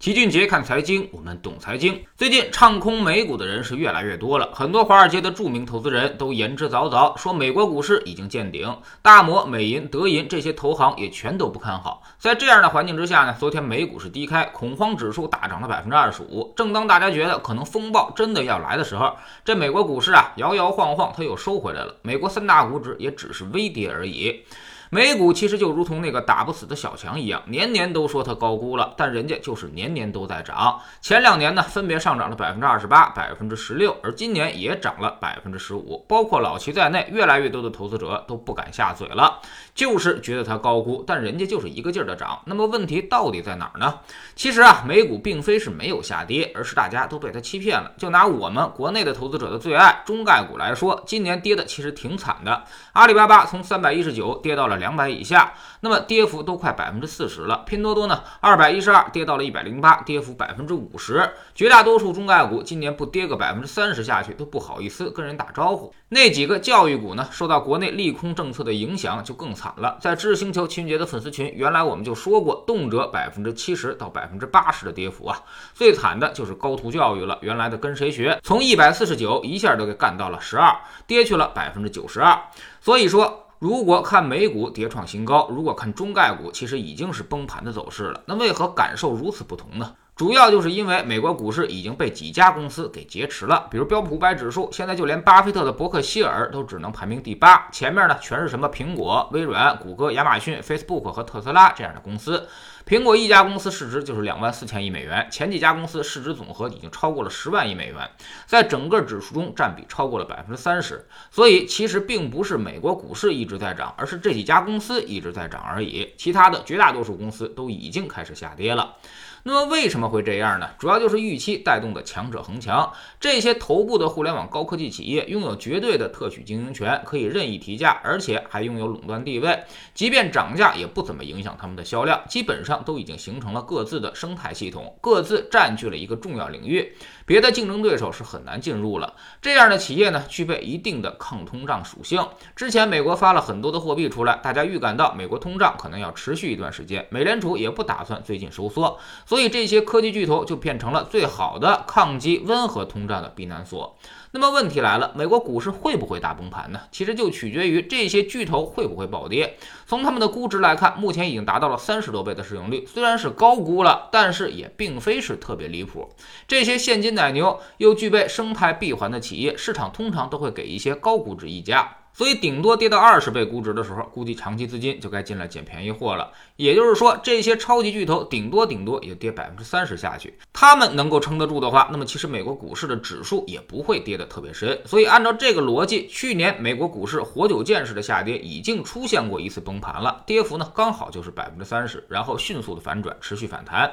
齐俊杰看财经，我们懂财经。最近唱空美股的人是越来越多了，很多华尔街的著名投资人都言之凿凿，说美国股市已经见顶。大摩、美银、德银这些投行也全都不看好。在这样的环境之下呢，昨天美股是低开，恐慌指数大涨了百分之二十五。正当大家觉得可能风暴真的要来的时候，这美国股市啊摇摇晃晃，它又收回来了。美国三大股指也只是微跌而已。美股其实就如同那个打不死的小强一样，年年都说它高估了，但人家就是年年都在涨。前两年呢，分别上涨了百分之二十八、百分之十六，而今年也涨了百分之十五。包括老齐在内，越来越多的投资者都不敢下嘴了，就是觉得它高估，但人家就是一个劲儿的涨。那么问题到底在哪儿呢？其实啊，美股并非是没有下跌，而是大家都被它欺骗了。就拿我们国内的投资者的最爱中概股来说，今年跌的其实挺惨的。阿里巴巴从三百一十九跌到了。两百以下，那么跌幅都快百分之四十了。拼多多呢，二百一十二跌到了一百零八，跌幅百分之五十。绝大多数中概股今年不跌个百分之三十下去都不好意思跟人打招呼。那几个教育股呢，受到国内利空政策的影响就更惨了。在知识星球秦杰的粉丝群，原来我们就说过，动辄百分之七十到百分之八十的跌幅啊。最惨的就是高途教育了，原来的跟谁学，从一百四十九一下都给干到了十二，跌去了百分之九十二。所以说。如果看美股跌创新高，如果看中概股，其实已经是崩盘的走势了。那为何感受如此不同呢？主要就是因为美国股市已经被几家公司给劫持了，比如标普五百指数，现在就连巴菲特的伯克希尔都只能排名第八，前面呢全是什么苹果、微软、谷歌、亚马逊、Facebook 和特斯拉这样的公司。苹果一家公司市值就是两万四千亿美元，前几家公司市值总和已经超过了十万亿美元，在整个指数中占比超过了百分之三十。所以其实并不是美国股市一直在涨，而是这几家公司一直在涨而已，其他的绝大多数公司都已经开始下跌了。那么为什么会这样呢？主要就是预期带动的强者恒强，这些头部的互联网高科技企业拥有绝对的特许经营权，可以任意提价，而且还拥有垄断地位，即便涨价也不怎么影响他们的销量，基本上都已经形成了各自的生态系统，各自占据了一个重要领域，别的竞争对手是很难进入了。这样的企业呢，具备一定的抗通胀属性。之前美国发了很多的货币出来，大家预感到美国通胀可能要持续一段时间，美联储也不打算最近收缩。所以这些科技巨头就变成了最好的抗击温和通胀的避难所。那么问题来了，美国股市会不会大崩盘呢？其实就取决于这些巨头会不会暴跌。从他们的估值来看，目前已经达到了三十多倍的市盈率，虽然是高估了，但是也并非是特别离谱。这些现金奶牛又具备生态闭环的企业，市场通常都会给一些高估值溢价。所以顶多跌到二十倍估值的时候，估计长期资金就该进来捡便宜货了。也就是说，这些超级巨头顶多顶多也跌百分之三十下去，他们能够撑得住的话，那么其实美国股市的指数也不会跌得特别深。所以按照这个逻辑，去年美国股市活久见式的下跌已经出现过一次崩盘了，跌幅呢刚好就是百分之三十，然后迅速的反转，持续反弹。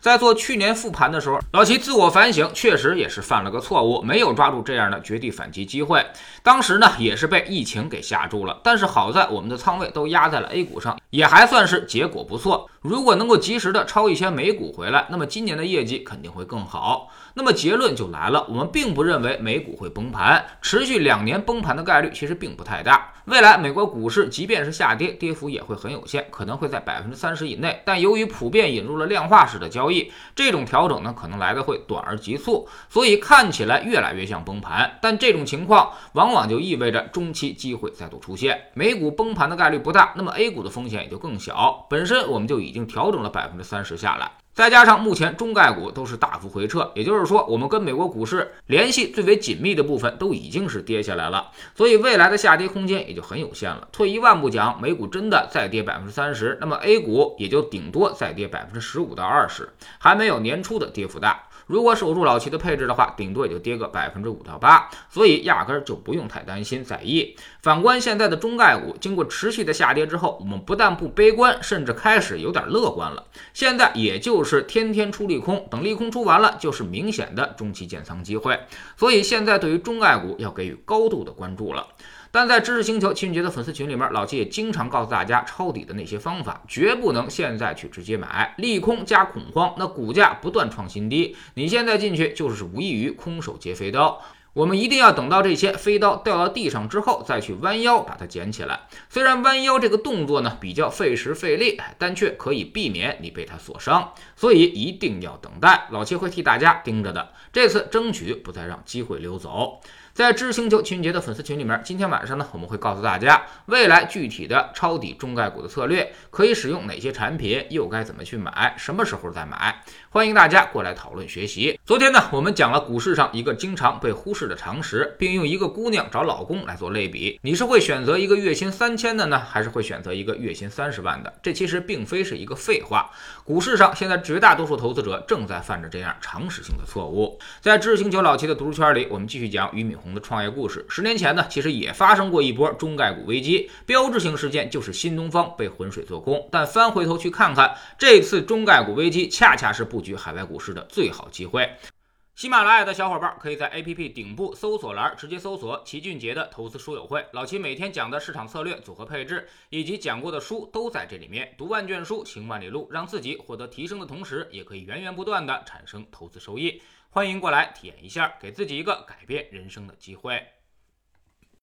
在做去年复盘的时候，老齐自我反省，确实也是犯了个错误，没有抓住这样的绝地反击机会。当时呢，也是被一疫情给吓住了。但是好在我们的仓位都压在了 A 股上，也还算是结果不错。如果能够及时的抄一些美股回来，那么今年的业绩肯定会更好。那么结论就来了，我们并不认为美股会崩盘，持续两年崩盘的概率其实并不太大。未来美国股市即便是下跌，跌幅也会很有限，可能会在百分之三十以内。但由于普遍引入了量化式的交易，这种调整呢可能来的会短而急促，所以看起来越来越像崩盘。但这种情况往往就意味着中期机会再度出现，美股崩盘的概率不大，那么 A 股的风险也就更小。本身我们就已已经调整了百分之三十下来。再加上目前中概股都是大幅回撤，也就是说，我们跟美国股市联系最为紧密的部分都已经是跌下来了，所以未来的下跌空间也就很有限了。退一万步讲，美股真的再跌百分之三十，那么 A 股也就顶多再跌百分之十五到二十，还没有年初的跌幅大。如果守住老齐的配置的话，顶多也就跌个百分之五到八，所以压根儿就不用太担心在意。反观现在的中概股，经过持续的下跌之后，我们不但不悲观，甚至开始有点乐观了。现在也就是天天出利空，等利空出完了，就是明显的中期建仓机会。所以现在对于中概股要给予高度的关注了。但在知识星球齐俊杰的粉丝群里面，老七也经常告诉大家抄底的那些方法，绝不能现在去直接买，利空加恐慌，那股价不断创新低，你现在进去就是无异于空手接飞刀。我们一定要等到这些飞刀掉到地上之后，再去弯腰把它捡起来。虽然弯腰这个动作呢比较费时费力，但却可以避免你被它所伤。所以一定要等待，老七会替大家盯着的。这次争取不再让机会溜走。在知星球秦杰的粉丝群里面，今天晚上呢，我们会告诉大家未来具体的抄底中概股的策略，可以使用哪些产品，又该怎么去买，什么时候再买。欢迎大家过来讨论学习。昨天呢，我们讲了股市上一个经常被忽视的常识，并用一个姑娘找老公来做类比。你是会选择一个月薪三千的呢，还是会选择一个月薪三十万的？这其实并非是一个废话。股市上现在绝大多数投资者正在犯着这样常识性的错误。在知识星球老七的读书圈里，我们继续讲俞敏红的创业故事。十年前呢，其实也发生过一波中概股危机，标志性事件就是新东方被浑水做空。但翻回头去看看，这次中概股危机恰恰是。布局海外股市的最好机会。喜马拉雅的小伙伴可以在 APP 顶部搜索栏直接搜索齐俊杰的投资书友会，老齐每天讲的市场策略、组合配置以及讲过的书都在这里面。读万卷书，行万里路，让自己获得提升的同时，也可以源源不断的产生投资收益。欢迎过来体验一下，给自己一个改变人生的机会。